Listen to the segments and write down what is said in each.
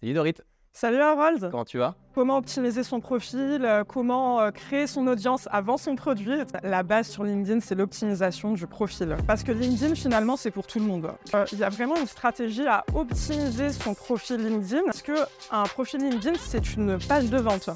Salut Dorit, Salut Harold comment tu vas? Comment optimiser son profil euh, Comment euh, créer son audience avant son produit? La base sur LinkedIn, c'est l'optimisation du profil. Parce que LinkedIn, finalement, c'est pour tout le monde. Euh, Il y a vraiment une stratégie à optimiser son profil LinkedIn. Parce que un profil LinkedIn, c'est une page de vente.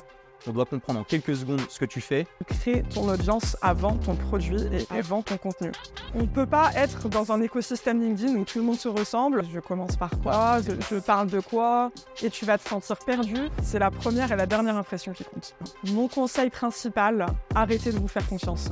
On doit comprendre en quelques secondes ce que tu fais. Crée ton audience avant ton produit et avant ton contenu. On ne peut pas être dans un écosystème LinkedIn où tout le monde se ressemble. Je commence par quoi? Je, je parle de quoi? Et tu vas te sentir perdu. C'est la première et la dernière impression qui compte. Mon conseil principal, arrêtez de vous faire confiance.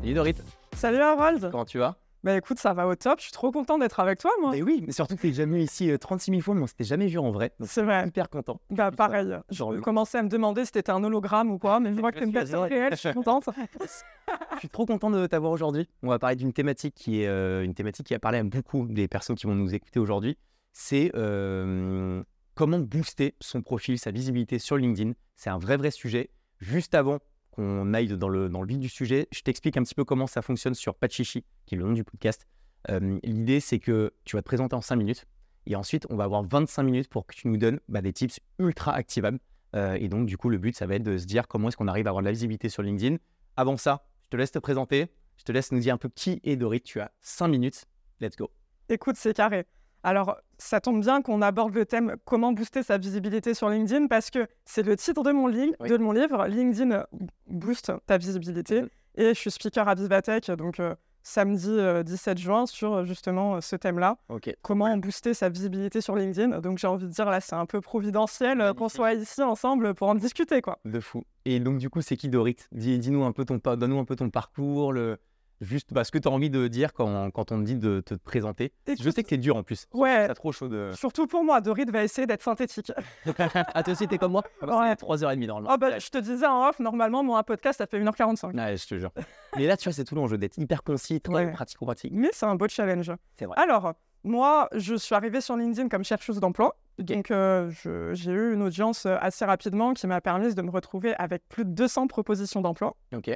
Salut Dorit, Salut Harold comment tu vas? Bah écoute, ça va au top. Je suis trop content d'être avec toi, moi. Mais oui, mais surtout que t'es jamais venu ici euh, 36 000 fois, mais on s'était jamais vu en vrai. Donc, C'est vrai. hyper content. Bah pareil. Genre, Je commençais à me demander si t'étais un hologramme ou quoi, mais je vois que t'es une personne réelle. Je suis contente. Je suis trop content de t'avoir aujourd'hui. On va parler d'une thématique qui est euh, une thématique qui a parlé à beaucoup des personnes qui vont nous écouter aujourd'hui. C'est euh, comment booster son profil, sa visibilité sur LinkedIn. C'est un vrai vrai sujet. Juste avant qu'on aille dans le, dans le vif du sujet, je t'explique un petit peu comment ça fonctionne sur Pachichi, qui est le nom du podcast. Euh, L'idée, c'est que tu vas te présenter en 5 minutes et ensuite, on va avoir 25 minutes pour que tu nous donnes bah, des tips ultra activables. Euh, et donc, du coup, le but, ça va être de se dire comment est-ce qu'on arrive à avoir de la visibilité sur LinkedIn. Avant ça, je te laisse te présenter. Je te laisse nous dire un peu qui est Dorit. Tu as 5 minutes. Let's go. Écoute, c'est carré. Alors, ça tombe bien qu'on aborde le thème comment booster sa visibilité sur LinkedIn parce que c'est le titre de mon, li- Oui. de mon livre, LinkedIn boost ta visibilité. Mhm. Et je suis speaker à Vivatech, donc euh, samedi euh, 17 juin, sur euh, justement euh, ce thème-là. Comment booster sa visibilité sur LinkedIn. Donc j'ai envie de dire, là, c'est un peu providentiel euh, qu'on soit ici ensemble pour en discuter, quoi. De fou. Et donc, du coup, c'est qui Dorit? Dis- Dis-nous un peu ton, donne-nous un peu ton parcours, le... juste bah, ce que tu as envie de dire quand, quand on te dit de te présenter. Je sais que c'est dur en plus. Ouais. C'est trop chaud de. Surtout pour moi, Dorit va essayer d'être synthétique. ah, toi aussi, t'es comme moi Ouais. 3h30 normalement. Oh bah, je te disais en off, normalement, mon podcast, ça fait 1h45. Ouais, je te jure. Mais là, tu vois, c'est tout l'enjeu d'être hyper concis, très Ouais. pratico-pratique. Mais c'est un beau challenge. C'est vrai. Alors, moi, je suis arrivée sur LinkedIn comme chercheuse d'emploi. Donc, euh, j'ai eu une audience euh, assez rapidement qui m'a permis de me retrouver avec plus de 200 propositions d'emploi. Ok.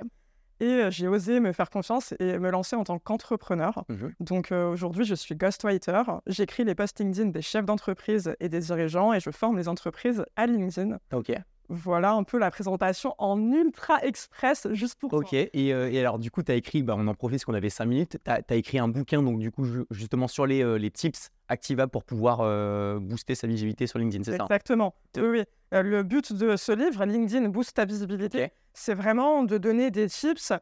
Et j'ai osé me faire confiance et me lancer en tant qu'entrepreneur. Mhm. Donc, euh, aujourd'hui, je suis ghostwriter. J'écris les posts LinkedIn des chefs d'entreprise et des dirigeants et je forme les entreprises à LinkedIn. Voilà un peu la présentation en ultra express, juste pour. Ok. Et, euh, et alors, du coup, tu as écrit, bah, on en profite parce qu'on avait 5 minutes. Tu as, écrit un bouquin, donc, du coup, ju- justement, sur les, euh, les tips activables pour pouvoir euh, booster sa visibilité sur LinkedIn, c'est ça Exactement. Oui, oui. Le but de ce livre, LinkedIn Boost ta visibilité, c'est vraiment de donner des tips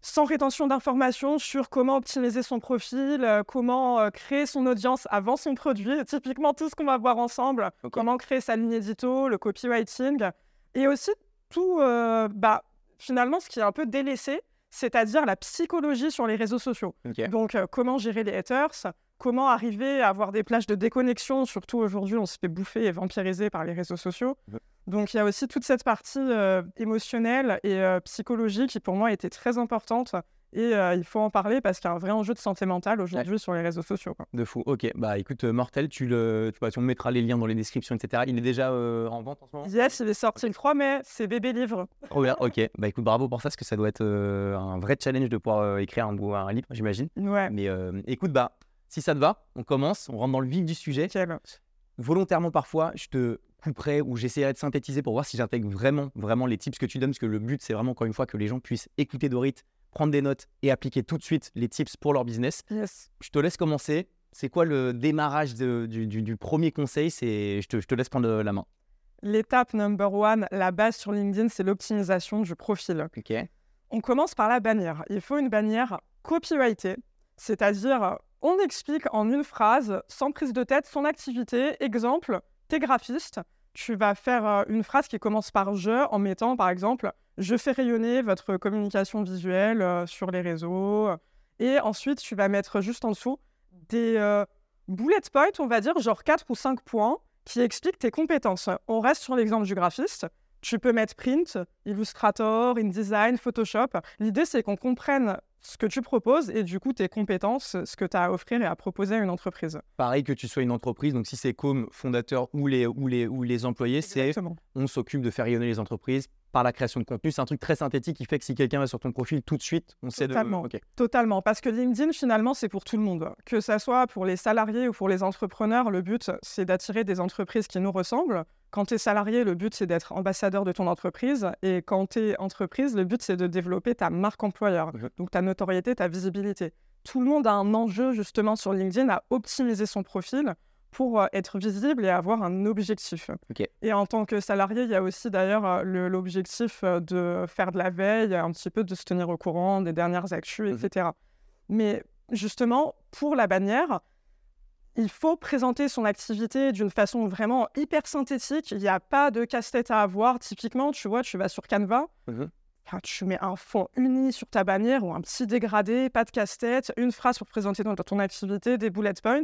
sans rétention d'informations sur comment optimiser son profil, euh, comment euh, créer son audience avant son produit, typiquement tout ce qu'on va voir ensemble, comment créer sa ligne édito, le copywriting, et aussi tout, euh, bah, finalement, ce qui est un peu délaissé, c'est-à-dire la psychologie sur les réseaux sociaux. Donc, comment gérer les haters Comment arriver à avoir des plages de déconnexion Surtout aujourd'hui, on se fait bouffer et vampiriser par les réseaux sociaux. Ouais. Donc, il y a aussi toute cette partie euh, émotionnelle et euh, psychologique qui, pour moi, était très importante. Et euh, il faut en parler parce qu'il y a un vrai enjeu de santé mentale aujourd'hui sur les réseaux sociaux. quoi. De fou. Ok. Bah, écoute, euh, Mortel, tu le, tu, bah, tu me mettras les liens dans les descriptions, etc. Il est déjà en vente en ce moment? Yes, il est sorti le 3 mai, c'est bébé livre. Trop bien. Ok. Bah, écoute, bravo pour ça, parce que ça doit être un vrai challenge de pouvoir écrire un, livre, j'imagine. Ouais, Mais écoute, bah, si ça te va, on commence, on rentre dans le vif du sujet. nickel. Volontairement, parfois, je te couperai ou j'essaierai de synthétiser pour voir si j'intègre vraiment, vraiment les tips que tu donnes, parce que le but, c'est vraiment, encore une fois, que les gens puissent écouter Dorit, prendre des notes et appliquer tout de suite les tips pour leur business. Yes. Je te laisse commencer. C'est quoi le démarrage de- du, du- du premier conseil? C'est, je te, je te laisse prendre la main. L'étape number one, la base sur LinkedIn, c'est l'optimisation du profil. Ok. On commence par la bannière. Il faut une bannière copyrightée, c'est-à-dire on explique en une phrase, sans prise de tête, son activité. Exemple, t'es graphiste, tu vas faire euh, une phrase qui commence par je en mettant par exemple je fais rayonner votre communication visuelle euh, sur les réseaux. Et ensuite, tu vas mettre juste en dessous des euh, bullet points, on va dire, genre 4 ou 5 points qui expliquent tes compétences. On reste sur l'exemple du graphiste. Tu peux mettre print, Illustrator, InDesign, Photoshop. L'idée, c'est qu'on comprenne ce que tu proposes et du coup tes compétences, ce que tu as à offrir et à proposer à une entreprise. Pareil que tu sois une entreprise, donc si c'est comme fondateur ou les, ou les, ou les employés, c'est on s'occupe de faire rayonner les entreprises par la création de contenu. C'est un truc très synthétique qui fait que si quelqu'un va sur ton profil tout de suite, on sait Totalement. de. Ok. Totalement, parce que LinkedIn, finalement, c'est pour tout le monde. Que ça soit pour les salariés ou pour les entrepreneurs, le but, c'est d'attirer des entreprises qui nous ressemblent. Quand tu es salarié, le but, c'est d'être ambassadeur de ton entreprise. Et quand tu es entreprise, le but, c'est de développer ta marque employeur, donc ta notoriété, ta visibilité. Tout le monde a un enjeu, justement, sur LinkedIn à optimiser son profil pour euh, être visible et avoir un objectif. Et en tant que salarié, il y a aussi d'ailleurs euh, l'objectif euh, de faire de la veille, un petit peu de se tenir au courant des dernières actus, etc. Mais justement, pour la bannière, il faut présenter son activité d'une façon vraiment hyper synthétique. Il n'y a pas de casse-tête à avoir. Typiquement, tu vois, tu vas sur Canva, Mhm. tu mets un fond uni sur ta bannière ou un petit dégradé, pas de casse-tête, une phrase pour présenter ton, ton activité, des bullet points.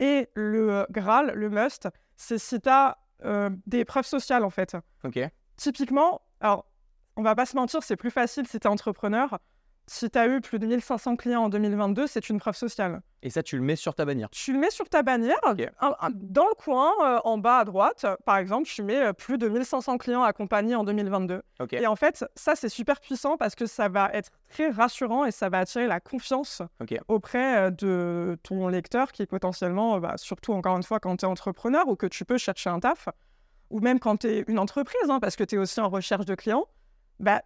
Et le euh, Graal, le must, c'est si tu as des preuves sociales en fait. Ok. Typiquement, alors, on va pas se mentir, c'est plus facile si tu es entrepreneur. Si tu as eu plus de 1500 clients en 2022, c'est une preuve sociale. Et ça, tu le mets sur ta bannière. Tu le mets sur ta bannière, dans le coin, euh, en bas à droite, par exemple, tu mets euh, plus de 1500 clients accompagnés en 2022. Ok. Et en fait, ça, c'est super puissant parce que ça va être très rassurant et ça va attirer la confiance auprès euh, de ton lecteur qui potentiellement, euh, bah, surtout encore une fois quand tu es entrepreneur ou que tu peux chercher un taf, ou même quand tu es une entreprise, hein, parce que tu es aussi en recherche de clients, bah,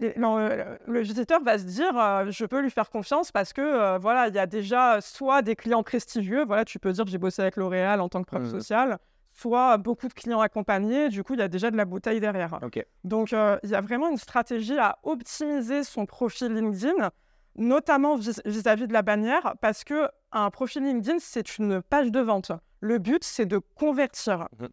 les- le, le visiteur va se dire euh, je peux lui faire confiance parce que euh, voilà il y a déjà soit des clients prestigieux voilà tu peux dire j'ai bossé avec L'Oréal en tant que preuve Mhm. sociale soit beaucoup de clients accompagnés du coup il y a déjà de la bouteille derrière donc, euh, il y a vraiment une stratégie à optimiser son profil LinkedIn, notamment vis- vis-à-vis de la bannière, parce que un profil LinkedIn, c'est une page de vente. Le but, c'est de convertir. Mhm.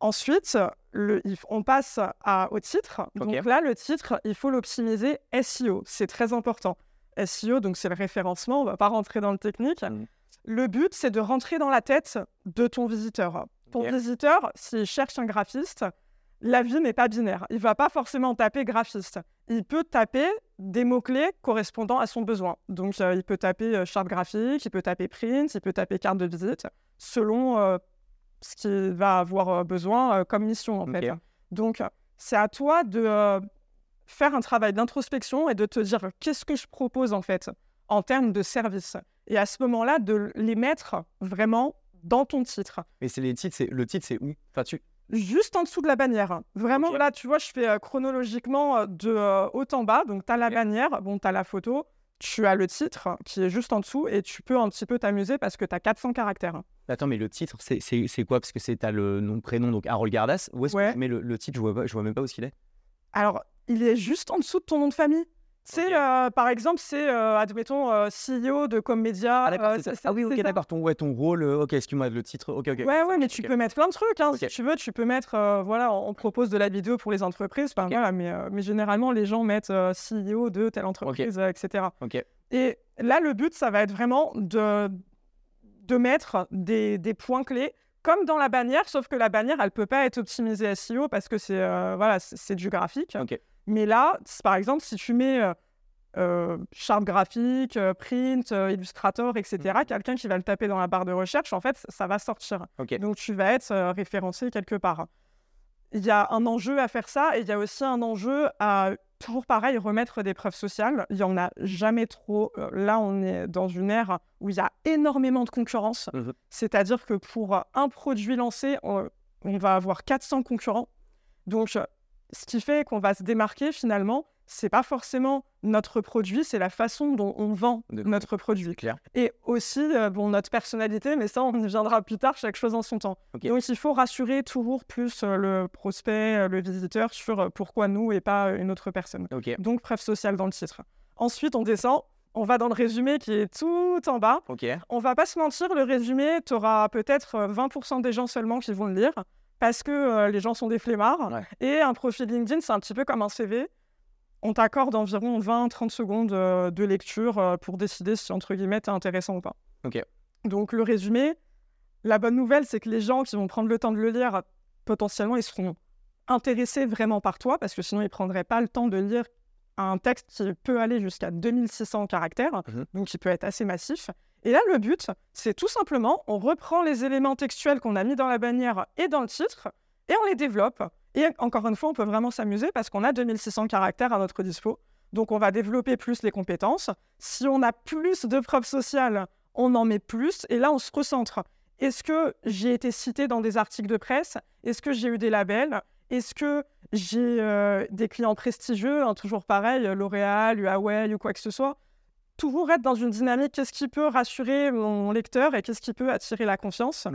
Ensuite, le- on passe à- au titre. Donc là, le titre, il faut l'optimiser SEO. C'est très important. SEO, donc c'est le référencement. On va pas rentrer dans le technique. Mhm. Le but, c'est de rentrer dans la tête de ton visiteur. Ton visiteur, s'il cherche un graphiste, la vie n'est pas binaire. Il va pas forcément taper graphiste. Il peut taper des mots-clés correspondant à son besoin. Donc, euh, il peut taper euh, charte graphique, il peut taper print, il peut taper carte de visite, selon euh, ce qu'il va avoir euh, besoin euh, comme mission, en fait. Donc, c'est à toi de euh, faire un travail d'introspection et de te dire qu'est-ce que je propose, en fait, en termes de service. Et à ce moment-là, de les mettre vraiment dans ton titre Mais c'est les titres, c'est le titre, c'est où? Enfin, tu. juste en dessous de la bannière. Vraiment, là, tu vois, je fais chronologiquement de haut en bas. Donc, tu as la bannière, bon, tu as la photo, tu as le titre qui est juste en dessous et tu peux un petit peu t'amuser parce que tu as 400 caractères. Attends, mais le titre, c'est quoi? Parce que c'est t'as le nom, prénom, donc Harold Gardas. Où est-ce Ouais. que mets le, le titre? Je vois, pas, je vois même pas où est-ce qu'il est. Alors, il est juste en dessous de ton nom de famille. C'est, euh, par exemple, c'est, euh, admettons, euh, CEO de Commedia. Ah, d'accord, euh, c'est Ah oui, ok, d'accord. Ton, ouais, ton rôle. ok, excuse-moi, le titre. Ok, ok. Ouais, ouais, mais tu peux mettre plein de trucs. hein. Si tu veux, tu peux mettre. voilà, on propose de la vidéo pour les entreprises. Ok. voilà, mais, mais généralement, les gens mettent CEO de telle entreprise, etc. Ok. Et là, le but, ça va être vraiment de, de mettre des, des points clés, comme dans la bannière, sauf que la bannière, elle peut pas être optimisée SEO parce que c'est euh, voilà, c'est c'est du graphique. Ok. Mais là, par exemple, si tu mets euh, euh, charte graphique, euh, print, euh, Illustrator, etc., Mhm. quelqu'un qui va le taper dans la barre de recherche, en fait, ça va sortir. Donc, tu vas être référencé quelque part. Il y a un enjeu à faire ça et il y a aussi un enjeu à, toujours pareil, remettre des preuves sociales. Il n'y en a jamais trop. Là, on est dans une ère où il y a énormément de concurrence. Mhm. C'est-à-dire que pour un produit lancé, on, on va avoir 400 concurrents. Donc, ce qui fait qu'on va se démarquer finalement, c'est pas forcément notre produit, c'est la façon dont on vend notre produit. Clair. Et aussi, euh, bon, notre personnalité, mais ça, on y viendra plus tard, chaque chose en son temps. Donc, il faut rassurer toujours plus euh, le prospect, euh, le visiteur sur pourquoi nous et pas une autre personne. Donc, preuve sociale dans le titre. Ensuite, on descend, on va dans le résumé qui est tout en bas. Ok. On va pas se mentir, le résumé, tu auras peut-être euh, 20% des gens seulement qui vont le lire parce que euh, les gens sont des flemmards. Ouais. Et un profil LinkedIn, c'est un petit peu comme un CV. On t'accorde environ 20-30 secondes euh, de lecture euh, pour décider si, entre guillemets, t'es intéressant ou pas. Ok. Donc, le résumé, la bonne nouvelle, c'est que les gens qui vont prendre le temps de le lire, potentiellement, ils seront intéressés vraiment par toi parce que sinon, ils prendraient pas le temps de lire un texte qui peut aller jusqu'à 2600 caractères, Mhm. donc qui peut être assez massif. Et là, le but, c'est tout simplement, on reprend les éléments textuels qu'on a mis dans la bannière et dans le titre, et on les développe. Et encore une fois, on peut vraiment s'amuser parce qu'on a 2600 caractères à notre dispo. Donc, on va développer plus les compétences. Si on a plus de preuves sociales, on en met plus. Et là, on se recentre. Est-ce que j'ai été cité dans des articles de presse? Est-ce que j'ai eu des labels? Est-ce que j'ai euh, des clients prestigieux hein, Toujours pareil, L'Oréal, Huawei ou quoi que ce soit? Toujours être dans une dynamique, qu'est-ce qui peut rassurer mon lecteur et qu'est-ce qui peut attirer la confiance.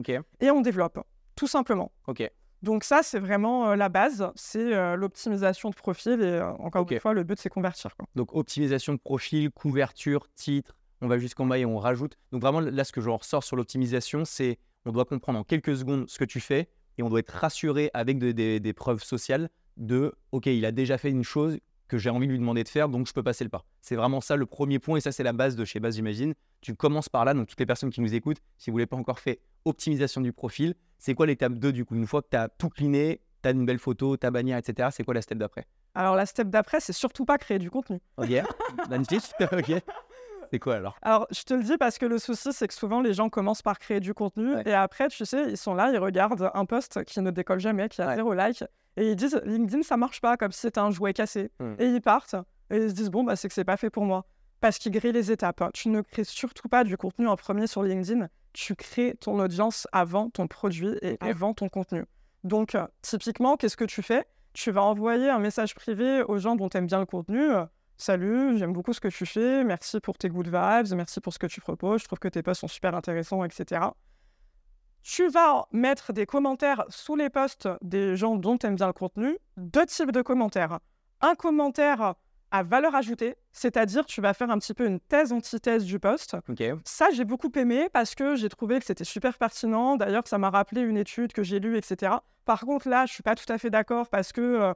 Et on développe, tout simplement. Ok. Donc ça, c'est vraiment euh, la base, c'est euh, l'optimisation de profil et euh, encore une fois, le but, c'est convertir. quoi. Donc optimisation de profil, couverture, titre, on va jusqu'en bas et on rajoute. Donc vraiment là ce que j'en ressors sur l'optimisation, c'est on doit comprendre en quelques secondes ce que tu fais et on doit être rassuré avec de- des- des preuves sociales de ok il a déjà fait une chose que j'ai envie de lui demander de faire donc je peux passer le pas. C'est vraiment ça le premier point et ça c'est la base de chez Base J'imagine. Tu commences par là donc toutes les personnes qui nous écoutent, si vous ne l'avez pas encore fait, optimisation du profil, c'est quoi l'étape 2 du coup Une fois que tu as tout cleané, tu as une belle photo, ta bannière, etc. C'est quoi la step d'après? Alors la step d'après, c'est surtout pas créer du contenu. Ok, magnifique. ok. C'est quoi alors? Alors, je te le dis parce que le souci, c'est que souvent, les gens commencent par créer du contenu Ouais. et après, tu sais, ils sont là, ils regardent un post qui ne décolle jamais, qui a Ouais. zéro like et ils disent LinkedIn, ça marche pas, comme si c'était un jouet cassé. Hmm. Et ils partent et ils se disent bon, bah, c'est que c'est pas fait pour moi. Parce qu'ils grillent les étapes. hein. Tu ne crées surtout pas du contenu en premier sur LinkedIn. Tu crées ton audience avant ton produit et avant ton contenu. Donc, euh, typiquement, qu'est-ce que tu fais? Tu vas envoyer un message privé aux gens dont tu aimes bien le contenu. euh, Salut, j'aime beaucoup ce que tu fais. Merci pour tes good vibes. Merci pour ce que tu proposes. Je trouve que tes posts sont super intéressants, etc. Tu vas mettre des commentaires sous les posts des gens dont tu aimes bien le contenu. Deux types de commentaires. Un commentaire à valeur ajoutée, c'est-à-dire tu vas faire un petit peu une thèse-antithèse du post. Ok. Ça, j'ai beaucoup aimé parce que j'ai trouvé que c'était super pertinent. D'ailleurs, ça m'a rappelé une étude que j'ai lue, etc. Par contre, là, je suis pas tout à fait d'accord parce que euh,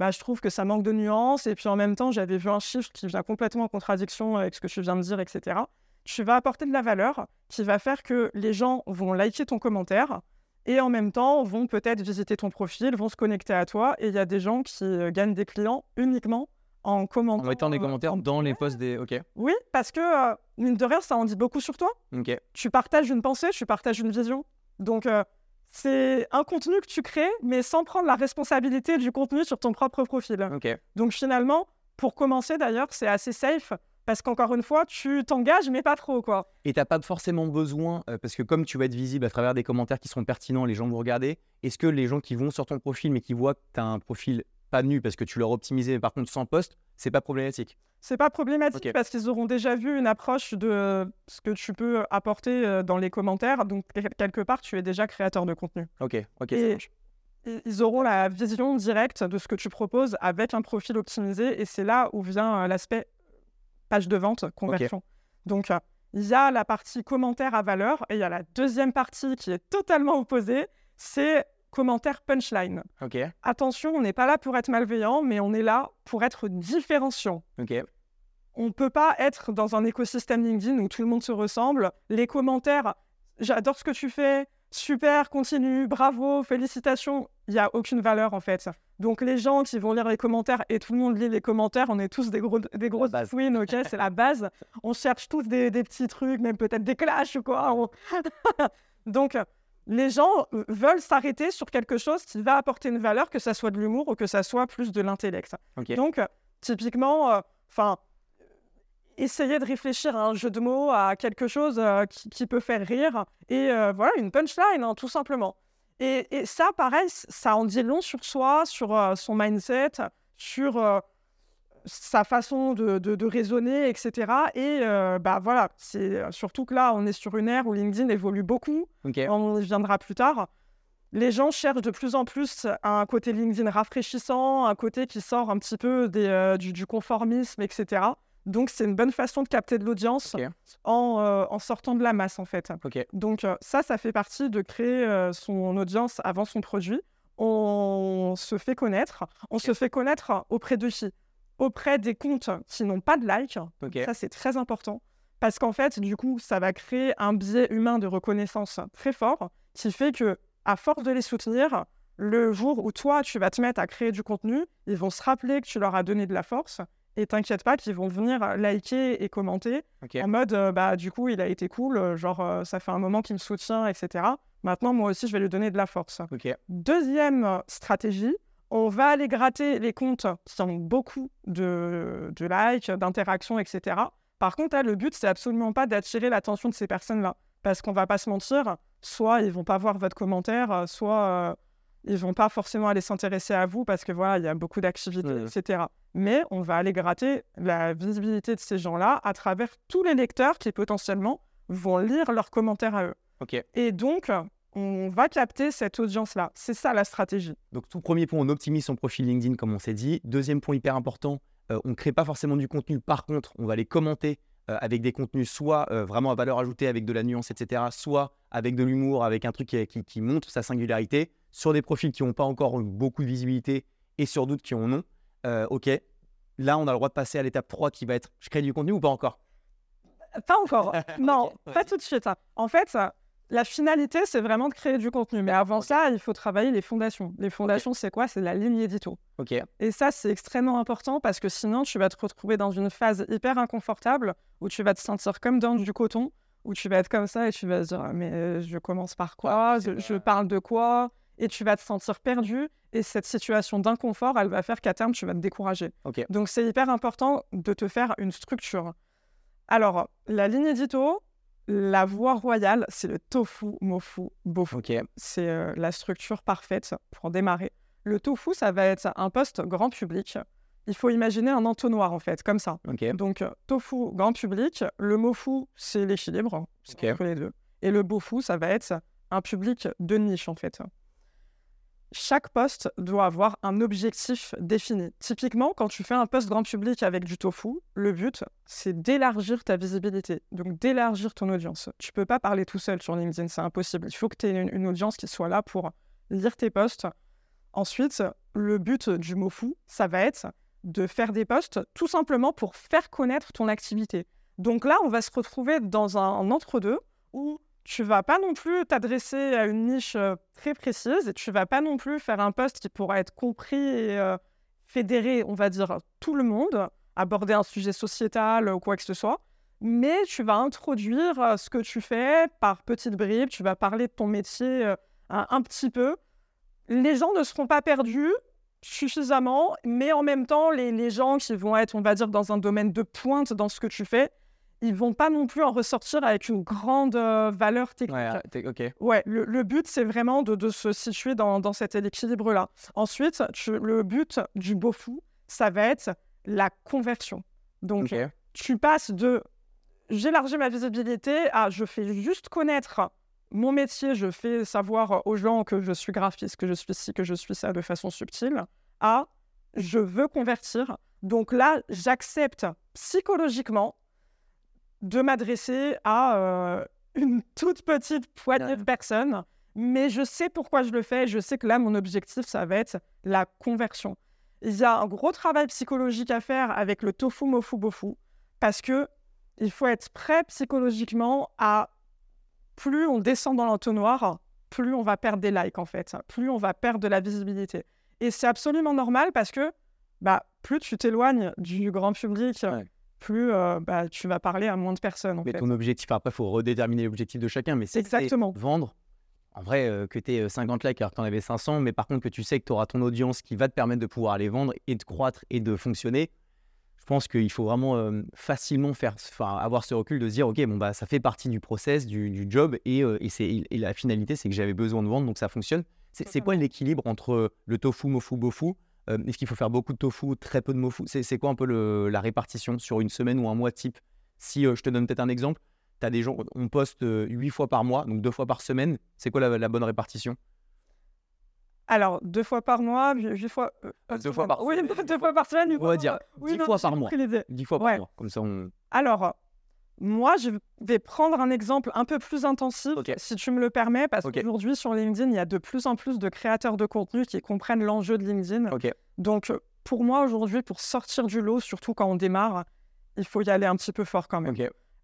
bah, je trouve que ça manque de nuances. Et puis en même temps, j'avais vu un chiffre qui vient complètement en contradiction avec ce que tu viens de dire, etc. Tu vas apporter de la valeur qui va faire que les gens vont liker ton commentaire et en même temps vont peut-être visiter ton profil, vont se connecter à toi. Et il y a des gens qui euh, gagnent des clients uniquement en commentant. En mettant des euh, commentaires en- dans les posts des. Ok. Oui, parce que, euh, mine de rien, ça en dit beaucoup sur toi Ok. tu partages une pensée, tu partages une vision. Donc, euh, c'est un contenu que tu crées, mais sans prendre la responsabilité du contenu sur ton propre profil. Ok. Donc, finalement, pour commencer d'ailleurs, c'est assez safe parce qu'encore une fois, tu t'engages, mais pas trop, quoi. Et t'as pas forcément besoin, euh, parce que comme tu vas être visible à travers des commentaires qui sont pertinents, les gens vont regarder, est-ce que les gens qui vont sur ton profil mais qui voient que tu as un profil pas nu parce que tu leur optimisé, mais par contre sans post, c'est pas problématique? C'est pas problématique parce qu'ils auront déjà vu une approche de ce que tu peux apporter euh, dans les commentaires. Donc, quel- quelque part, tu es déjà créateur de contenu. Ok, ok, ça Et- marche. i- ils auront la vision directe de ce que tu proposes avec un profil optimisé et c'est là où vient euh, l'aspect page de vente, conversion. Donc, euh, il y a la partie commentaire à valeur et il y a la deuxième partie qui est totalement opposée, c'est commentaire punchline. Attention, on n'est pas là pour être malveillant, mais on est là pour être différenciant. On ne peut pas être dans un écosystème LinkedIn où tout le monde se ressemble. Les commentaires, j'adore ce que tu fais, super, continue, bravo, félicitations. Il n'y a aucune valeur en fait. Donc les gens qui vont lire les commentaires et tout le monde lit les commentaires, on est tous des gros des grosses fouines, ok, c'est la base. On cherche tous des, des petits trucs, même peut-être des clashs ou quoi. On- Donc les gens euh, veulent s'arrêter sur quelque chose qui va apporter une valeur, que ça soit de l'humour ou que ça soit plus de l'intellect. Donc, euh, typiquement, enfin, essayer de réfléchir à un jeu de mots, à quelque chose euh, qui, qui peut faire rire, et euh, voilà, une punchline, hein, tout simplement. Et, et ça, pareil, ça en dit long sur soi, sur euh, son mindset, sur sa façon de, de- de raisonner, etc. Et bah voilà, c'est surtout que là, on est sur une ère où LinkedIn évolue beaucoup on y viendra plus tard. Les gens cherchent de plus en plus un côté LinkedIn rafraîchissant, un côté qui sort un petit peu des, du, du conformisme, etc. Donc, c'est une bonne façon de capter de l'audience en, euh, en sortant de la masse, en fait. Donc, euh, ça, ça fait partie de créer euh, son audience avant son produit. On se fait connaître. On se fait connaître auprès de qui? Auprès des comptes qui n'ont pas de like. Ça, c'est très important. Parce qu'en fait, du coup, ça va créer un biais humain de reconnaissance très fort qui fait que, à force de les soutenir, le jour où toi, tu vas te mettre à créer du contenu, ils vont se rappeler que tu leur as donné de la force. Et t'inquiète pas qu'ils vont venir liker et commenter en mode euh, bah du coup il a été cool, euh, genre euh, ça fait un moment qu'il me soutient, etc. Maintenant moi aussi je vais lui donner de la force. Deuxième euh, stratégie, On va aller gratter les comptes qui ont beaucoup de, de likes, d'interactions, etc. Par contre, là, le but, c'est absolument pas d'attirer l'attention de ces personnes-là. Parce qu'on va pas se mentir, soit ils vont pas voir votre commentaire, soit euh, ils vont pas forcément aller s'intéresser à vous parce que voilà, il y a beaucoup d'activités, Mhm. etc. Mais on va aller gratter la visibilité de ces gens-là à travers tous les lecteurs qui potentiellement vont lire leurs commentaires à eux. Et donc, on va capter cette audience-là. C'est ça la stratégie. Donc, tout premier point, on optimise son profil LinkedIn, comme on s'est dit. Deuxième point hyper important, euh, on ne crée pas forcément du contenu. Par contre, on va les commenter avec des contenus soit euh, vraiment à valeur ajoutée, avec de la nuance, etc., soit avec de l'humour, avec un truc qui, qui- qui montre sa singularité, sur des profils qui n'ont pas encore eu beaucoup de visibilité et sur d'autres qui en ont. Euh, ok, là, on a le droit de passer à l'étape 3 qui va être je crée du contenu ou pas encore? Pas encore. non, pas tout de suite. hein. En fait, euh, la finalité, c'est vraiment de créer du contenu. Mais avant ça, il faut travailler les fondations. Les fondations, c'est quoi? C'est la ligne édito. Ok, Et ça, c'est extrêmement important parce que sinon, tu vas te retrouver dans une phase hyper inconfortable où tu vas te sentir comme dans du coton, où tu vas être comme ça et tu vas te dire Mais euh, je commence par quoi? C'est je, je parle de quoi? Et tu vas te sentir perdu. Et cette situation d'inconfort, elle va faire qu'à terme, tu vas te décourager. Donc, c'est hyper important de te faire une structure. Alors, la ligne édito, la voie royale, c'est le tofu, mofu, bofu c'est euh, la structure parfaite pour démarrer. Le tofu, ça va être un poste grand public. Il faut imaginer un entonnoir, en fait, comme ça. Donc, euh, tofu, grand public. Le mofu, c'est l'équilibre c'est Ok. entre les deux. Et le bofu, ça va être un public de niche, en fait. Chaque poste doit avoir un objectif défini. Typiquement, quand tu fais un poste grand public avec du tofu, le but, c'est d'élargir ta visibilité, donc d'élargir ton audience. Tu peux pas parler tout seul sur LinkedIn, c'est impossible. Il faut que tu aies une, audience qui soit là pour lire tes posts. Ensuite, le but du mofu, ça va être de faire des posts tout simplement pour faire connaître ton activité. Donc là, on va se retrouver dans un, un entre-deux où tu vas pas non plus t'adresser à une niche très précise et tu vas pas non plus faire un post qui pourra être compris et fédérer, on va dire, tout le monde, aborder un sujet sociétal ou quoi que ce soit. Mais tu vas introduire ce que tu fais par petites bribes, tu vas parler de ton métier un, un petit peu. Les gens ne seront pas perdus suffisamment, mais en même temps, les, les gens qui vont être, on va dire, dans un domaine de pointe dans ce que tu fais, ils vont pas non plus en ressortir avec une grande euh, valeur technique. ouais, ok, Ouais, le, le but, c'est vraiment de, de se situer dans, dans cet équilibre-là. Ensuite, tu- le but du beau fou, ça va être la conversion. Donc, tu passes de j'élargis ma visibilité à je fais juste connaître mon métier, je fais savoir aux gens que je suis graphiste, que je suis ci, que je suis ça de façon subtile, à je veux convertir. Donc là, j'accepte psychologiquement de m'adresser à euh, une toute petite poignée de personnes, mais je sais pourquoi je le fais. Je sais que là, mon objectif, ça va être la conversion. Il y a un gros travail psychologique à faire avec le tofu, mofu, bofu, parce que il faut être prêt psychologiquement à plus on descend dans l'entonnoir, plus on va perdre des likes en fait, plus on va perdre de la visibilité. Et c'est absolument normal parce que bah, plus tu t'éloignes du grand public, Ouais. Plus euh, bah, tu vas parler à moins de personnes en Mais fait. ton objectif, après, il faut redéterminer l'objectif de chacun, mais c'est Exactement. vendre. En vrai, euh, que tu aies 50 likes alors que tu en avais 500, mais par contre que tu sais que tu auras ton audience qui va te permettre de pouvoir aller vendre et de croître et de fonctionner, je pense qu'il faut vraiment euh, facilement faire, avoir ce recul de se dire, ok, bon, bah, ça fait partie du process, du, du job, et, et, c'est- et la finalité, c'est que j'avais besoin de vendre, donc ça fonctionne. C'est c'est quoi l'équilibre entre le tofu, mofu, bofu Euh, Est-ce qu'il faut faire beaucoup de tofu, très peu de mofu? C'est quoi un peu le- la répartition sur une semaine ou un mois type? Si euh, je te donne peut-être un exemple, tu as des gens, on poste euh, huit fois par mois, donc deux fois par semaine. C'est quoi la, la bonne répartition? Alors, deux fois par mois, huit fois. euh, deux fois par Oui, semaine, deux, fois par semaine. On va dire dix fois par mois. Dix fois par mois, comme ça on. Alors, moi, je vais prendre un exemple un peu plus intensif, si tu me le permets, parce qu'aujourd'hui, sur LinkedIn, il y a de plus en plus de créateurs de contenu qui comprennent l'enjeu de LinkedIn. Donc, pour moi, aujourd'hui, pour sortir du lot, surtout quand on démarre, il faut y aller un petit peu fort quand même.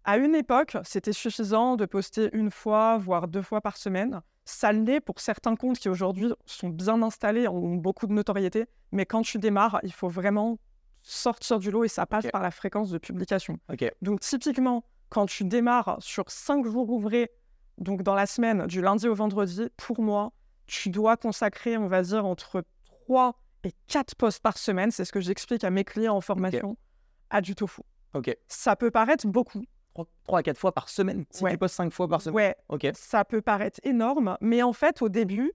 À une époque, c'était suffisant de poster une fois, voire deux fois par semaine. Ça l'est pour certains comptes qui aujourd'hui sont bien installés, ont beaucoup de notoriété. Mais quand tu démarres, il faut vraiment sortir du lot et ça passe par la fréquence de publication. Donc typiquement, quand tu démarres sur cinq jours ouvrés, donc dans la semaine, du lundi au vendredi, pour moi, tu dois consacrer, on va dire, entre 3 et 4 posts par semaine, c'est ce que j'explique à mes clients en formation, à du tofu. Ok. Ça peut paraître beaucoup. 3, à 4 fois par semaine. Si Ouais. tu postes 5 fois par semaine. Ouais, Ok. ça peut paraître énorme, mais en fait, au début,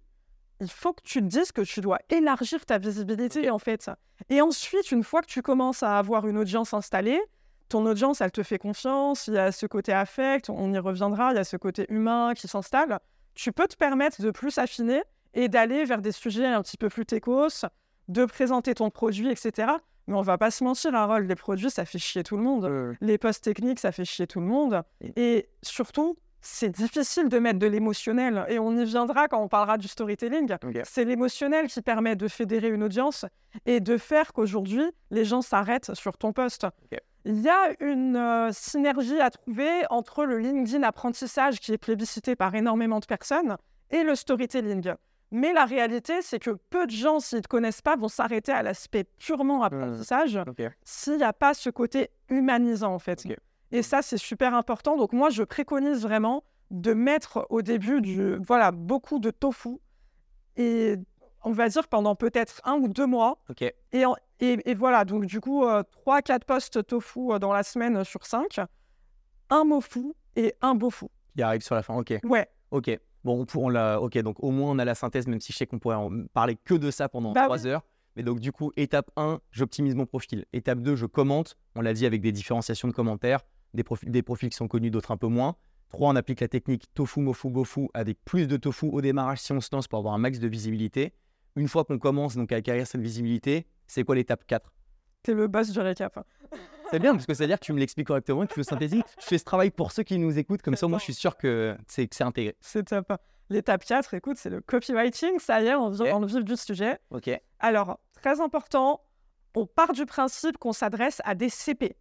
il faut que tu te dises que tu dois élargir ta visibilité, en fait. Et ensuite, une fois que tu commences à avoir une audience installée, ton audience, elle te fait confiance, il y a ce côté affect, on y reviendra, il y a ce côté humain qui s'installe. Tu peux te permettre de plus affiner et d'aller vers des sujets un petit peu plus techos, de présenter ton produit, etc. Mais on va pas se mentir, Harold, les produits, ça fait chier tout le monde Euh, les postes techniques, ça fait chier tout le monde. Et surtout, c'est difficile de mettre de l'émotionnel. Et on y viendra quand on parlera du storytelling. C'est l'émotionnel qui permet de fédérer une audience et de faire qu'aujourd'hui, les gens s'arrêtent sur ton poste. Il y a une euh, synergie à trouver entre le LinkedIn apprentissage qui est plébiscité par énormément de personnes et le storytelling. Mais la réalité, c'est que peu de gens, s'ils ne te connaissent pas, vont s'arrêter à l'aspect purement apprentissage Ok. s'il n'y a pas ce côté humanisant en fait. Et ça, c'est super important. Donc moi, je préconise vraiment de mettre au début du, voilà, beaucoup de tofu et on va dire pendant peut-être un ou deux mois. Ok. Et, en- et, et voilà, donc du coup, euh, trois, quatre postes tofu euh, dans la semaine euh, sur cinq, un mot fou et un beau fou. Qui arrive sur la fin. Ok. Ouais, Ok. Bon, on, l'a. Ok. Donc au moins on a la synthèse, même si je sais qu'on pourrait en parler que de ça pendant Bah 3 heures. Mais donc du coup, étape 1, j'optimise mon profil. Étape 2, je commente. On l'a dit avec des différenciations de commentaires, des profils, des profils qui sont connus, d'autres un peu moins. 3, on applique la technique tofu, mofu, bofu avec plus de tofu au démarrage si on se lance pour avoir un max de visibilité. Une fois qu'on commence donc à acquérir cette visibilité, c'est quoi l'étape 4 t'es le boss du récap. C'est bien parce que ça veut dire que tu me l'expliques correctement que tu le synthétises. Je fais ce travail pour ceux qui nous écoutent, comme ça moi je suis sûr que c'est c'est intégré. C'est top. L'étape 4, écoute, c'est le copywriting. Ça y est, on vient Ok. dans le vif du sujet. Ok. Alors, très important, on part du principe qu'on s'adresse à des CP.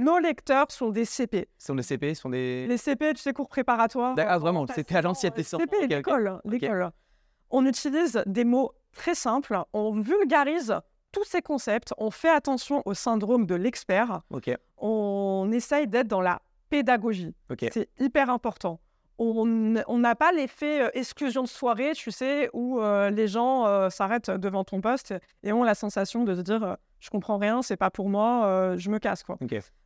Nos lecteurs sont des CP. Ce sont des CP, sont des. Les CP, tu sais, cours préparatoires. Ah, vraiment, c'était à l'ancienne descente. CP, Ok, ok. l'école. l'école. On utilise des mots très simples, on vulgarise tous ces concepts, on fait attention au syndrome de l'expert, on essaye d'être dans la pédagogie. C'est hyper important. On n'a pas l'effet euh, exclusion de soirée, tu sais, où euh, les gens euh, s'arrêtent devant ton poste et ont la sensation de se dire euh, je comprends rien, c'est pas pour moi, euh, je me casse quoi.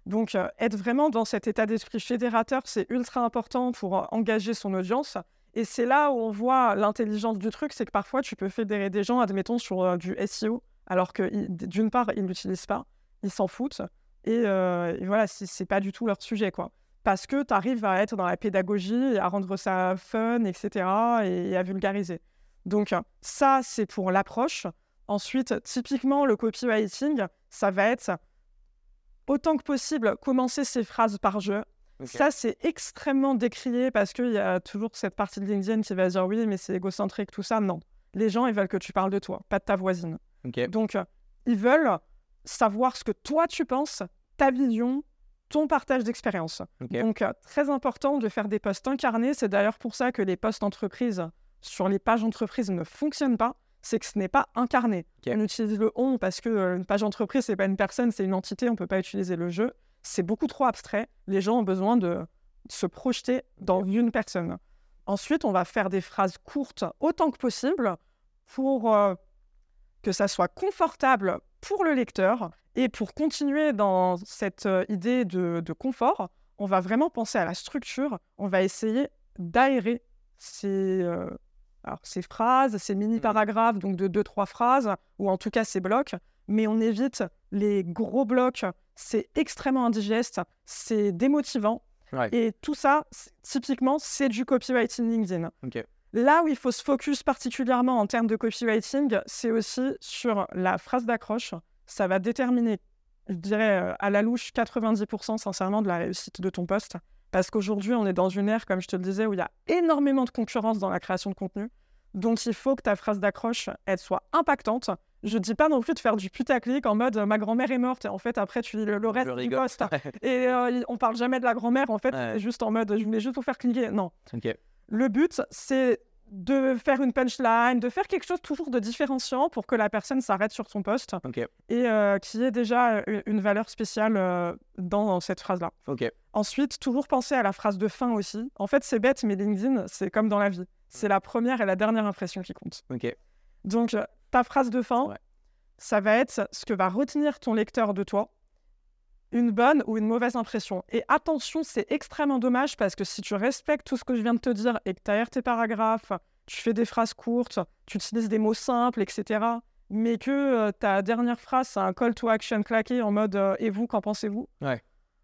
Donc euh, être vraiment dans cet état d'esprit fédérateur, c'est ultra important pour euh, engager son audience. Et c'est là où on voit l'intelligence du truc, c'est que parfois tu peux fédérer des gens, admettons, sur du SEO, alors que d'une part, ils ne l'utilisent pas, ils s'en foutent. Et, et voilà, c'est pas du tout leur sujet, quoi. Parce que tu arrives à être dans la pédagogie, et à rendre ça fun, etc., et, à vulgariser. Donc ça, c'est pour l'approche. Ensuite, typiquement, le copywriting, ça va être autant que possible commencer ses phrases par jeu. Ok. Ça, c'est extrêmement décrié parce qu'il y a toujours cette partie de LinkedIn qui va dire oui, mais c'est égocentrique, tout ça. Non. Les gens, ils veulent que tu parles de toi, pas de ta voisine. Donc, ils veulent savoir ce que toi, tu penses, ta vision, ton partage d'expérience. Donc, très important de faire des posts incarnés. C'est d'ailleurs pour ça que les posts entreprises sur les pages entreprises ne fonctionnent pas. C'est que ce n'est pas incarné. On utilise le on parce que euh, une page entreprise, c'est pas une personne, c'est une entité. On peut pas utiliser le jeu. C'est beaucoup trop abstrait. Les gens ont besoin de se projeter dans une personne. Ensuite, on va faire des phrases courtes autant que possible pour euh, que ça soit confortable pour le lecteur. Et pour continuer dans cette euh, idée de, de confort, on va vraiment penser à la structure. On va essayer d'aérer ces, euh, alors, ces phrases, ces mini-paragraphes, donc de deux, trois phrases, ou en tout cas ces blocs. Mais on évite les gros blocs. C'est extrêmement indigeste, c'est démotivant. Ouais. Et tout ça, typiquement, c'est du copywriting LinkedIn. Là où il faut se focus particulièrement en termes de copywriting, c'est aussi sur la phrase d'accroche. Ça va déterminer, je dirais, euh, à la louche 90% sincèrement de la réussite de ton poste. Parce qu'aujourd'hui, on est dans une ère, comme je te le disais, où il y a énormément de concurrence dans la création de contenu. Donc, il faut que ta phrase d'accroche, elle soit impactante. Je dis pas non plus de faire du putaclic en mode ma grand-mère est morte et en fait après tu lis le, le reste du poste et euh, on parle jamais de la grand-mère en fait Ouais. juste en mode je voulais juste vous faire cliquer non le but, c'est de faire une punchline, de faire quelque chose toujours de différenciant pour que la personne s'arrête sur son poste et euh, qu'il y ait déjà euh, une valeur spéciale euh, dans cette phrase-là. Ensuite, toujours penser à la phrase de fin aussi. En fait, c'est bête, mais LinkedIn, c'est comme dans la vie. C'est la première et la dernière impression qui comptent. Ok. Donc, euh, ta phrase de fin, Ouais. ça va être ce que va retenir ton lecteur de toi, une bonne ou une mauvaise impression. Et attention, c'est extrêmement dommage parce que si tu respectes tout ce que je viens de te dire et que tu aères tes paragraphes, tu fais des phrases courtes, tu utilises des mots simples, etc., mais que euh, ta dernière phrase, c'est un call to action claqué en mode euh, Et vous, qu'en pensez-vous? Ouais.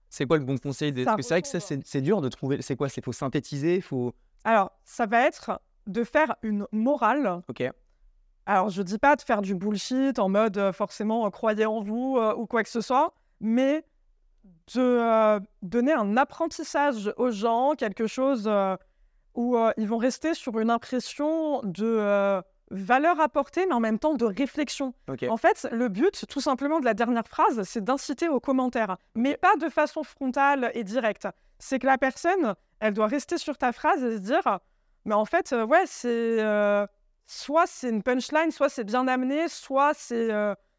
C'est quoi le bon conseil Parce que c'est vrai que ça, c'est dur de trouver. C'est quoi C'est faut synthétiser, faut. Alors, ça va être de faire une morale. Ok. Alors, je dis pas de faire du bullshit en mode euh, forcément croyez en vous ou quoi que ce soit, mais de euh, donner un apprentissage aux gens, quelque chose euh, où euh, ils vont rester sur une impression de valeur apportée, mais en même temps de réflexion. En fait, le but, tout simplement, de la dernière phrase, c'est d'inciter aux commentaires, mais pas de façon frontale et directe. C'est que la personne, elle doit rester sur ta phrase et se dire, mais en fait, ouais, c'est soit c'est une punchline, soit c'est bien amené, soit c'est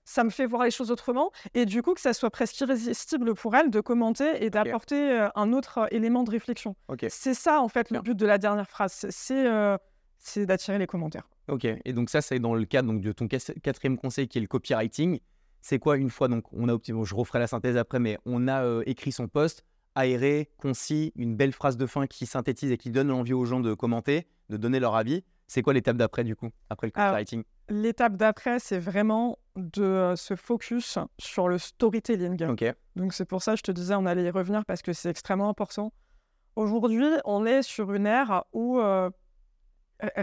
ça me fait voir les choses autrement, et du coup que ça soit presque irrésistible pour elle de commenter et d'apporter euh, un autre euh, élément de réflexion. C'est ça en fait le but de la dernière phrase, c'est- euh, c'est d'attirer les commentaires. Ok. Et donc ça, c'est dans le cadre donc, de ton quatrième conseil qui est le copywriting. C'est quoi une fois donc on a opti- bon, je referai la synthèse après, mais on a euh, écrit son post aéré, concis, une belle phrase de fin qui synthétise et qui donne l'envie aux gens de commenter, de donner leur avis. C'est quoi l'étape d'après du coup après le copywriting? L'étape d'après, c'est vraiment de euh, se focus sur le storytelling. Donc c'est pour ça que je te disais, on allait y revenir parce que c'est extrêmement important. Aujourd'hui, on est sur une ère où euh,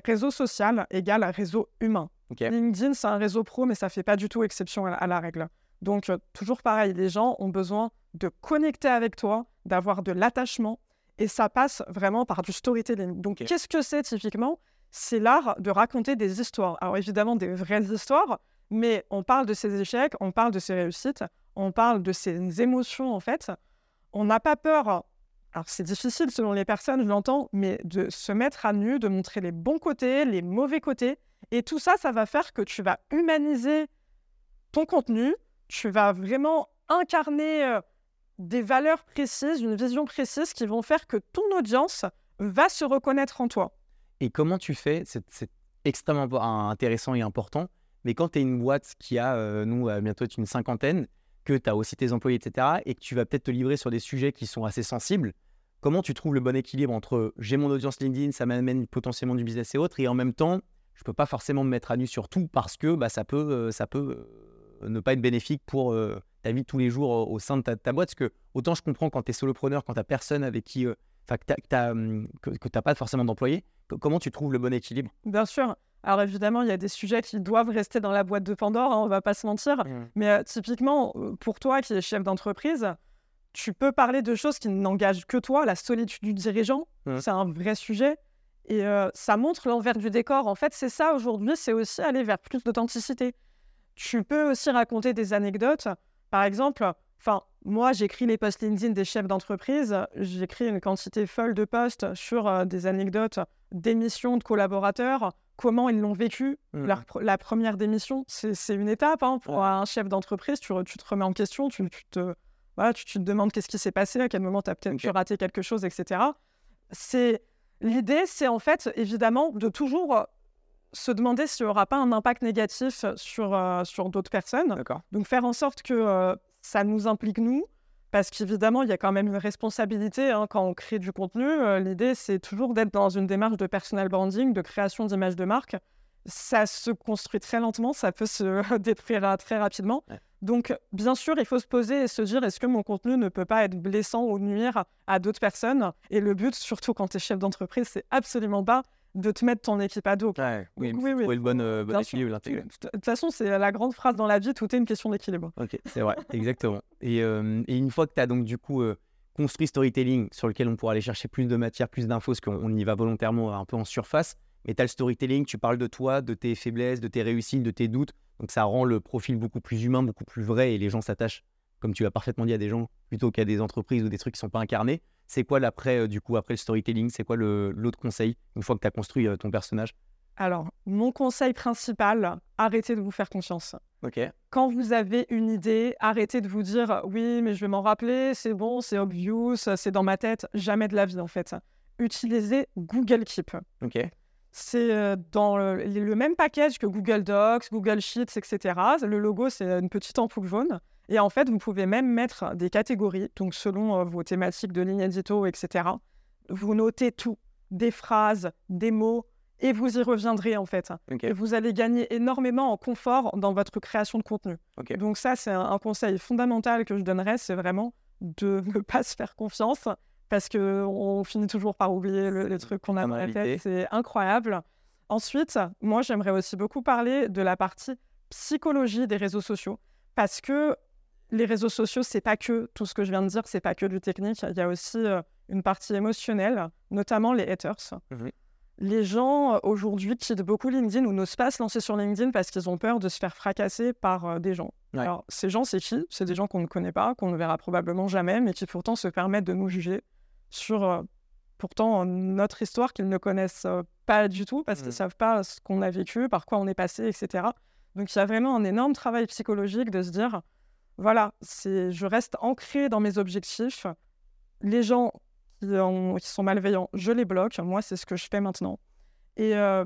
réseau social égale réseau humain. LinkedIn, c'est un réseau pro, mais ça fait pas du tout exception à, à la règle. Donc euh, toujours pareil, les gens ont besoin de connecter avec toi, d'avoir de l'attachement, et ça passe vraiment par du storytelling. Donc qu'est-ce que c'est typiquement? C'est l'art de raconter des histoires. Alors évidemment des vraies histoires, mais on parle de ses échecs, on parle de ses réussites, on parle de ses émotions en fait. On n'a pas peur, alors c'est difficile selon les personnes, je l'entends, mais de se mettre à nu, de montrer les bons côtés, les mauvais côtés. Et tout ça, ça va faire que tu vas humaniser ton contenu, tu vas vraiment incarner euh, des valeurs précises, une vision précise qui vont faire que ton audience va se reconnaître en toi. Et comment tu fais C'est extrêmement intéressant et important. Mais quand tu es une boîte qui a, euh, nous, bientôt une cinquantaine, que tu as aussi tes employés, etc., et que tu vas peut-être te livrer sur des sujets qui sont assez sensibles, comment tu trouves le bon équilibre entre j'ai mon audience LinkedIn, ça m'amène potentiellement du business et autres, et en même temps, je peux pas forcément me mettre à nu sur tout parce que bah, ça peut, euh, ça peut euh, ne pas être bénéfique pour euh, ta vie de tous les jours au, sein de ta, ta boîte. Parce que autant je comprends quand tu es solopreneur, quand tu personne avec qui, euh, que tu n'as pas forcément d'employés, co- comment tu trouves le bon équilibre? Bien sûr. Alors évidemment, il y a des sujets qui doivent rester dans la boîte de Pandore, hein, on va pas se mentir. Mais euh, typiquement, euh, pour toi qui es chef d'entreprise, tu peux parler de choses qui n'engagent que toi. La solitude du dirigeant, Mhm. c'est un vrai sujet. Et euh, ça montre l'envers du décor. En fait, c'est ça aujourd'hui, c'est aussi aller vers plus d'authenticité. Tu peux aussi raconter des anecdotes. Par exemple, enfin, moi, j'écris les posts LinkedIn des chefs d'entreprise. J'écris une quantité folle de posts sur euh, des anecdotes d'émissions de collaborateurs, comment ils l'ont vécu, leur pr- la première démission. C'est une étape hein, pour Ouais. un chef d'entreprise. Tu, tu te remets en question, tu, tu te, voilà, tu, tu te demandes qu'est-ce qui s'est passé, à quel moment tu as peut-être Ok. pu rater quelque chose, etc. C'est L'idée, c'est en fait, évidemment, de toujours euh, se demander s'il n'y aura pas un impact négatif sur, euh, sur d'autres personnes. Donc faire en sorte que euh, ça nous implique nous, parce qu'évidemment, il y a quand même une responsabilité hein, quand on crée du contenu. Euh, L'idée, c'est toujours d'être dans une démarche de personal branding, de création d'image de marque. Ça se construit très lentement, ça peut se détruire très rapidement. Ouais. Donc, bien sûr, il faut se poser et se dire est-ce que mon contenu ne peut pas être blessant ou nuire à d'autres personnes? Et le but, surtout quand tu es chef d'entreprise, c'est absolument pas de te mettre ton équipe à dos. Ouais, oui, Donc, oui, oui, trouver le bon, euh, bon équilibre, l'intégrer. De toute façon, c'est la grande phrase dans la vie, tout est une question d'équilibre. Ok, c'est vrai, exactement. Et, euh, et une fois que tu as donc du coup euh, construit storytelling sur lequel on pourra aller chercher plus de matière, plus d'infos, parce qu'on on y va volontairement un peu en surface, mais tu as le storytelling, tu parles de toi, de tes faiblesses, de tes réussites, de tes doutes, donc ça rend le profil beaucoup plus humain, beaucoup plus vrai, et les gens s'attachent, comme tu as parfaitement dit, à des gens plutôt qu'à des entreprises ou des trucs qui sont pas incarnés. C'est quoi l'après, euh, du coup, après le storytelling C'est quoi l'autre conseil, une fois que tu as construit euh, ton personnage? Alors, mon conseil principal, arrêtez de vous faire confiance. Ok. Quand vous avez une idée, arrêtez de vous dire oui, mais je vais m'en rappeler, c'est bon, c'est obvious, c'est dans ma tête. Jamais de la vie en fait. Utilisez Google Keep. Ok. C'est euh, dans le, le même package que Google Docs, Google Sheets, etc. Le logo, c'est une petite ampoule jaune. Et en fait, vous pouvez même mettre des catégories, donc selon euh, vos thématiques de ligne édito, etc. Vous notez tout, des phrases, des mots, et vous y reviendrez en fait. Et vous allez gagner énormément en confort dans votre création de contenu. Donc ça, c'est un, un conseil fondamental que je donnerais, c'est vraiment de ne pas se faire confiance parce qu'on finit toujours par oublier le, le truc qu'on a dans la tête. C'est incroyable. Ensuite, moi, j'aimerais aussi beaucoup parler de la partie psychologie des réseaux sociaux parce que les réseaux sociaux, c'est pas que tout ce que je viens de dire, c'est pas que du technique. Il y a aussi euh, une partie émotionnelle, notamment les haters. Mhm. Les gens euh, aujourd'hui quittent beaucoup LinkedIn ou n'osent pas se lancer sur LinkedIn parce qu'ils ont peur de se faire fracasser par euh, des gens. Ouais. Alors, ces gens, c'est qui? C'est des gens qu'on ne connaît pas, qu'on ne verra probablement jamais, mais qui pourtant se permettent de nous juger sur euh, pourtant notre histoire qu'ils ne connaissent euh, pas du tout parce qu'ils ne savent pas ce qu'on a vécu, par quoi on est passé, etc. Donc, il y a vraiment un énorme travail psychologique de se dire voilà, je reste ancré dans mes objectifs. Les gens qui, ont- qui sont malveillants, je les bloque. Moi, c'est ce que je fais maintenant. Et euh,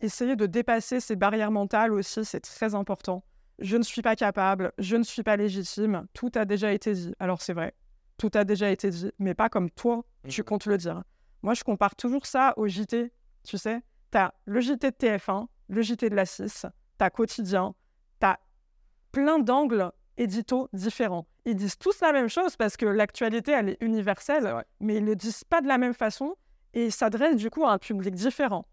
essayer de dépasser ces barrières mentales aussi, c'est très important. Je ne suis pas capable, je ne suis pas légitime, tout a déjà été dit. Alors c'est vrai, tout a déjà été dit, mais pas comme toi, tu Mhm. comptes le dire. Moi, je compare toujours ça au JT, tu sais. Tu as le JT de TF1, le JT de la 6, tu as quotidien, tu as plein d'angles éditos différents. Ils disent tous la même chose parce que l'actualité, elle est universelle, mais ils ne le disent pas de la même façon et ils s'adressent du coup à un public différent.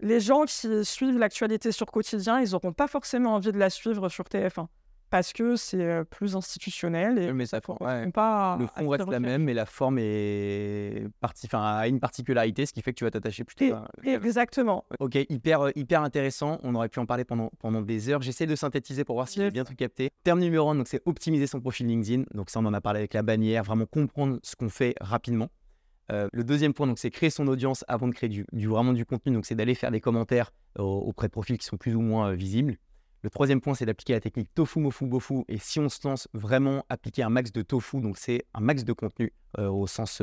Les gens qui suivent l'actualité sur quotidien, ils n'auront pas forcément envie de la suivre sur TF1 parce que c'est plus institutionnel et Mais ça, ouais. pas Le fond reste la même, mais la forme est parti, enfin, a une particularité, ce qui fait que tu vas t'attacher plutôt à. Exactement. Ok, hyper, hyper intéressant. On aurait pu en parler pendant, pendant des heures. J'essaie de synthétiser pour voir si j'ai bien tout capté. Terme numéro un, donc c'est optimiser son profil LinkedIn. Donc ça, on en a parlé avec la bannière. Vraiment comprendre ce qu'on fait rapidement. Euh, le deuxième point, donc c'est créer son audience avant de créer du, du- vraiment du contenu. Donc c'est d'aller faire des commentaires euh, auprès de profils qui sont plus ou moins euh, visibles. Le troisième point, c'est d'appliquer la technique tofu, mofu, bofu. Et si on se lance vraiment, appliquer un max de tofu, donc c'est un max de contenu euh, au, sens,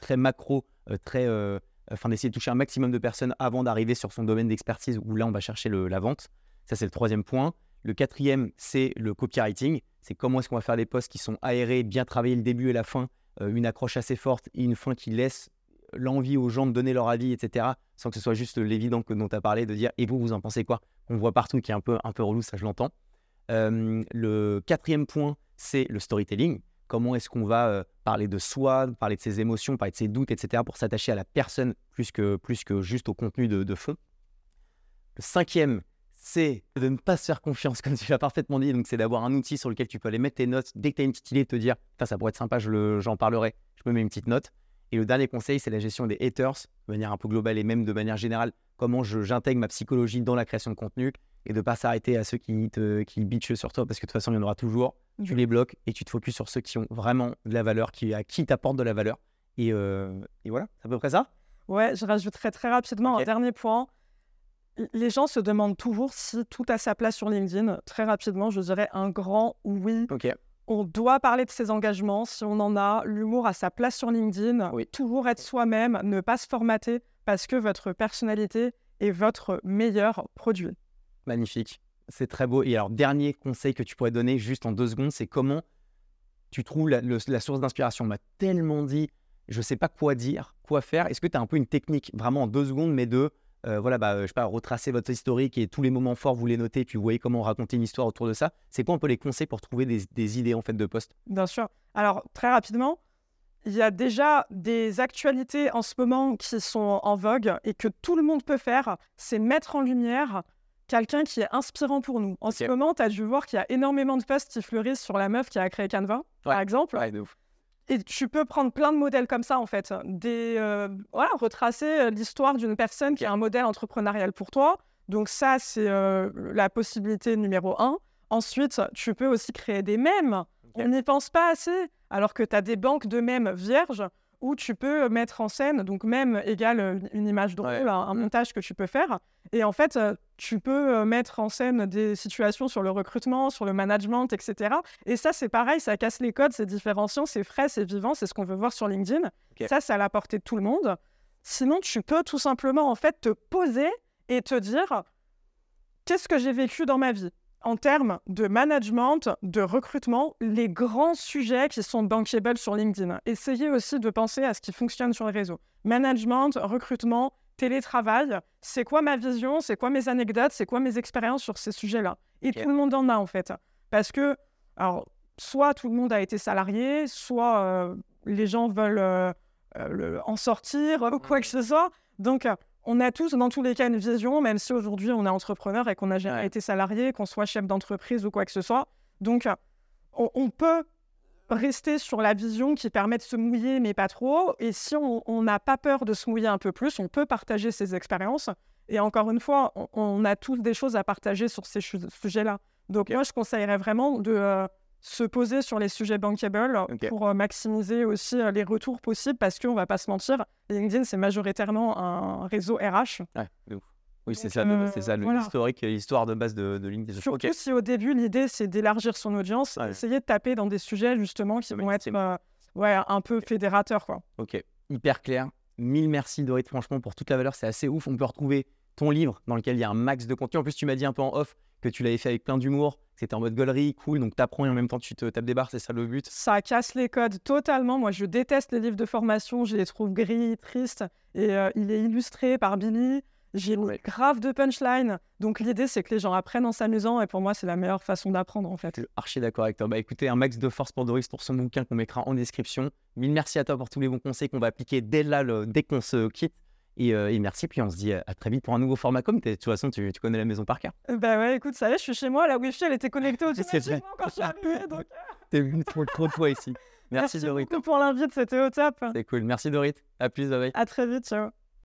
très macro, euh, très, euh, enfin d'essayer de toucher un maximum de personnes avant d'arriver sur son domaine d'expertise où là on va chercher la vente. Ça c'est le troisième point. Le quatrième c'est le copywriting. C'est comment est-ce qu'on va faire des posts qui sont aérés, bien travailler le début et la fin, euh, une accroche assez forte et une fin qui laisse l'envie aux gens de donner leur avis, etc. Sans que ce soit juste l'évident dont tu as parlé de dire et vous vous en pensez quoi? On voit partout qui est un peu un peu relou, ça je l'entends. Euh, le quatrième point c'est le storytelling. Comment est-ce qu'on va euh, parler de soi, parler de ses émotions, parler de ses doutes, etc. pour s'attacher à la personne plus que, plus que juste au contenu de, de fond. Le cinquième, c'est de ne pas se faire confiance, comme tu l'as parfaitement dit. Donc, c'est d'avoir un outil sur lequel tu peux aller mettre tes notes. Dès que tu as une petite idée, te dire, ça pourrait être sympa, j'en parlerai. Je me mets une petite note. Et le dernier conseil, c'est la gestion des haters, de manière un peu globale et même de manière générale. Comment j'intègre ma psychologie dans la création de contenu et de ne pas s'arrêter à ceux qui, te, qui bitchent sur toi, parce que de toute façon, il y en aura toujours. Tu les bloques et tu te focuses sur ceux qui ont vraiment de la valeur, qui, à qui t'apportent de la valeur. Et, euh, et voilà, c'est à peu près ça. Ouais, je rajouterais très rapidement un dernier point. Les gens se demandent toujours si tout a sa place sur LinkedIn. Très rapidement, je dirais un grand oui. Ok. On doit parler de ses engagements si on en a. L'humour a sa place sur LinkedIn. Oui. Toujours être soi-même, ne pas se formater parce que votre personnalité est votre meilleur produit. Magnifique. C'est très beau. Et alors, dernier conseil que tu pourrais donner juste en deux secondes, c'est comment tu trouves la, le- la source d'inspiration. On m'a tellement dit, je ne sais pas quoi dire, quoi faire. Est-ce que tu as un peu une technique, vraiment en deux secondes, mais de, euh, voilà, bah, je sais pas, retracer votre historique et tous les moments forts, vous les notez, puis vous voyez comment raconter une histoire autour de ça. C'est quoi un peu les conseils pour trouver des, des idées en fait de poste? Bien sûr. Alors, très rapidement, il y a déjà des actualités en ce moment qui sont en vogue et que tout le monde peut faire. C'est mettre en lumière quelqu'un qui est inspirant pour nous. En ce moment, tu as dû voir qu'il y a énormément de posts qui fleurissent sur la meuf qui a créé Canva, par exemple. Ouais, de ouf. Et tu peux prendre plein de modèles comme ça, en fait. Des, euh, voilà, retracer euh, l'histoire d'une personne qui est un modèle entrepreneurial pour toi. Donc ça, c'est euh, la possibilité numéro un. Ensuite, tu peux aussi créer des mèmes. On n'y pense pas assez, alors que tu as des banques de mèmes vierges où tu peux mettre en scène, donc mème égale euh, une image drôle, Ouais. un, montage que tu peux faire. Et en fait, euh, tu peux euh, mettre en scène des situations sur le recrutement, sur le management, etc. Et ça, c'est pareil, ça casse les codes, c'est différenciant, c'est frais, c'est vivant, c'est ce qu'on veut voir sur LinkedIn. Ok. Ça, c'est à la portée de tout le monde. Sinon, tu peux tout simplement en fait te poser et te dire qu'est-ce que j'ai vécu dans ma vie? En termes de management, de recrutement, les grands sujets qui sont bankable sur LinkedIn. Essayez aussi de penser à ce qui fonctionne sur les réseaux. Management, recrutement, télétravail, c'est quoi ma vision, c'est quoi mes anecdotes, c'est quoi mes expériences sur ces sujets-là? Et tout le monde en a en fait. Parce que, alors, soit tout le monde a été salarié, soit euh, les gens veulent euh, euh, en sortir ou quoi que ce soit. Donc, on a tous, dans tous les cas, une vision, même si aujourd'hui on est entrepreneur et qu'on jamais été salarié, qu'on soit chef d'entreprise ou quoi que ce soit. Donc, on, peut rester sur la vision qui permet de se mouiller, mais pas trop. Et si on n'a pas peur de se mouiller un peu plus, on peut partager ses expériences. Et encore une fois, on, a tous des choses à partager sur ces sujets-là. Donc, moi, je conseillerais vraiment de, euh, se poser sur les sujets bankable pour euh, maximiser aussi euh, les retours possibles parce qu'on va pas se mentir, LinkedIn c'est majoritairement un réseau RH. Ouais, Oui, c'est ça, c'est ça l'historique, l'histoire de base de, LinkedIn. Surtout si au début l'idée c'est d'élargir son audience, essayer de taper dans des sujets justement qui vont être euh, ouais, un peu fédérateurs. Quoi. Ok, hyper clair. Mille merci Dorit, franchement, pour toute la valeur, c'est assez ouf. On peut retrouver ton livre dans lequel il y a un max de contenu. En plus, tu m'as dit un peu en off que tu l'avais fait avec plein d'humour, c'était en mode gaulerie, cool, donc t'apprends et en même temps tu te tapes des barres, c'est ça le but? Ça casse les codes totalement. Moi, je déteste les livres de formation, je les trouve gris, tristes, et euh, il est illustré par Billy. J'ai grave de punchline. Donc l'idée, c'est que les gens apprennent en s'amusant. Et pour moi, c'est la meilleure façon d'apprendre, en fait. archi d'accord avec toi. Bah écoutez, un max de force pour Doris pour son bouquin qu'on mettra en description. Mille merci à toi pour tous les bons conseils qu'on va appliquer dès là, dès qu'on se quitte. Euh, et, merci, puis on se dit à très vite pour un nouveau format comme. De toute façon, tu, connais la maison par cœur. Euh, bah ouais, écoute, ça y est, je suis chez moi, la Wi-Fi, elle était connectée automatiquement quand je suis arrivé. Donc... T'es venu trop, trop de fois ici. Merci, Merci Dorit. beaucoup pour l'invite, c'était au top. C'est cool. Merci Dorit. À plus, bye. À très vite, ciao.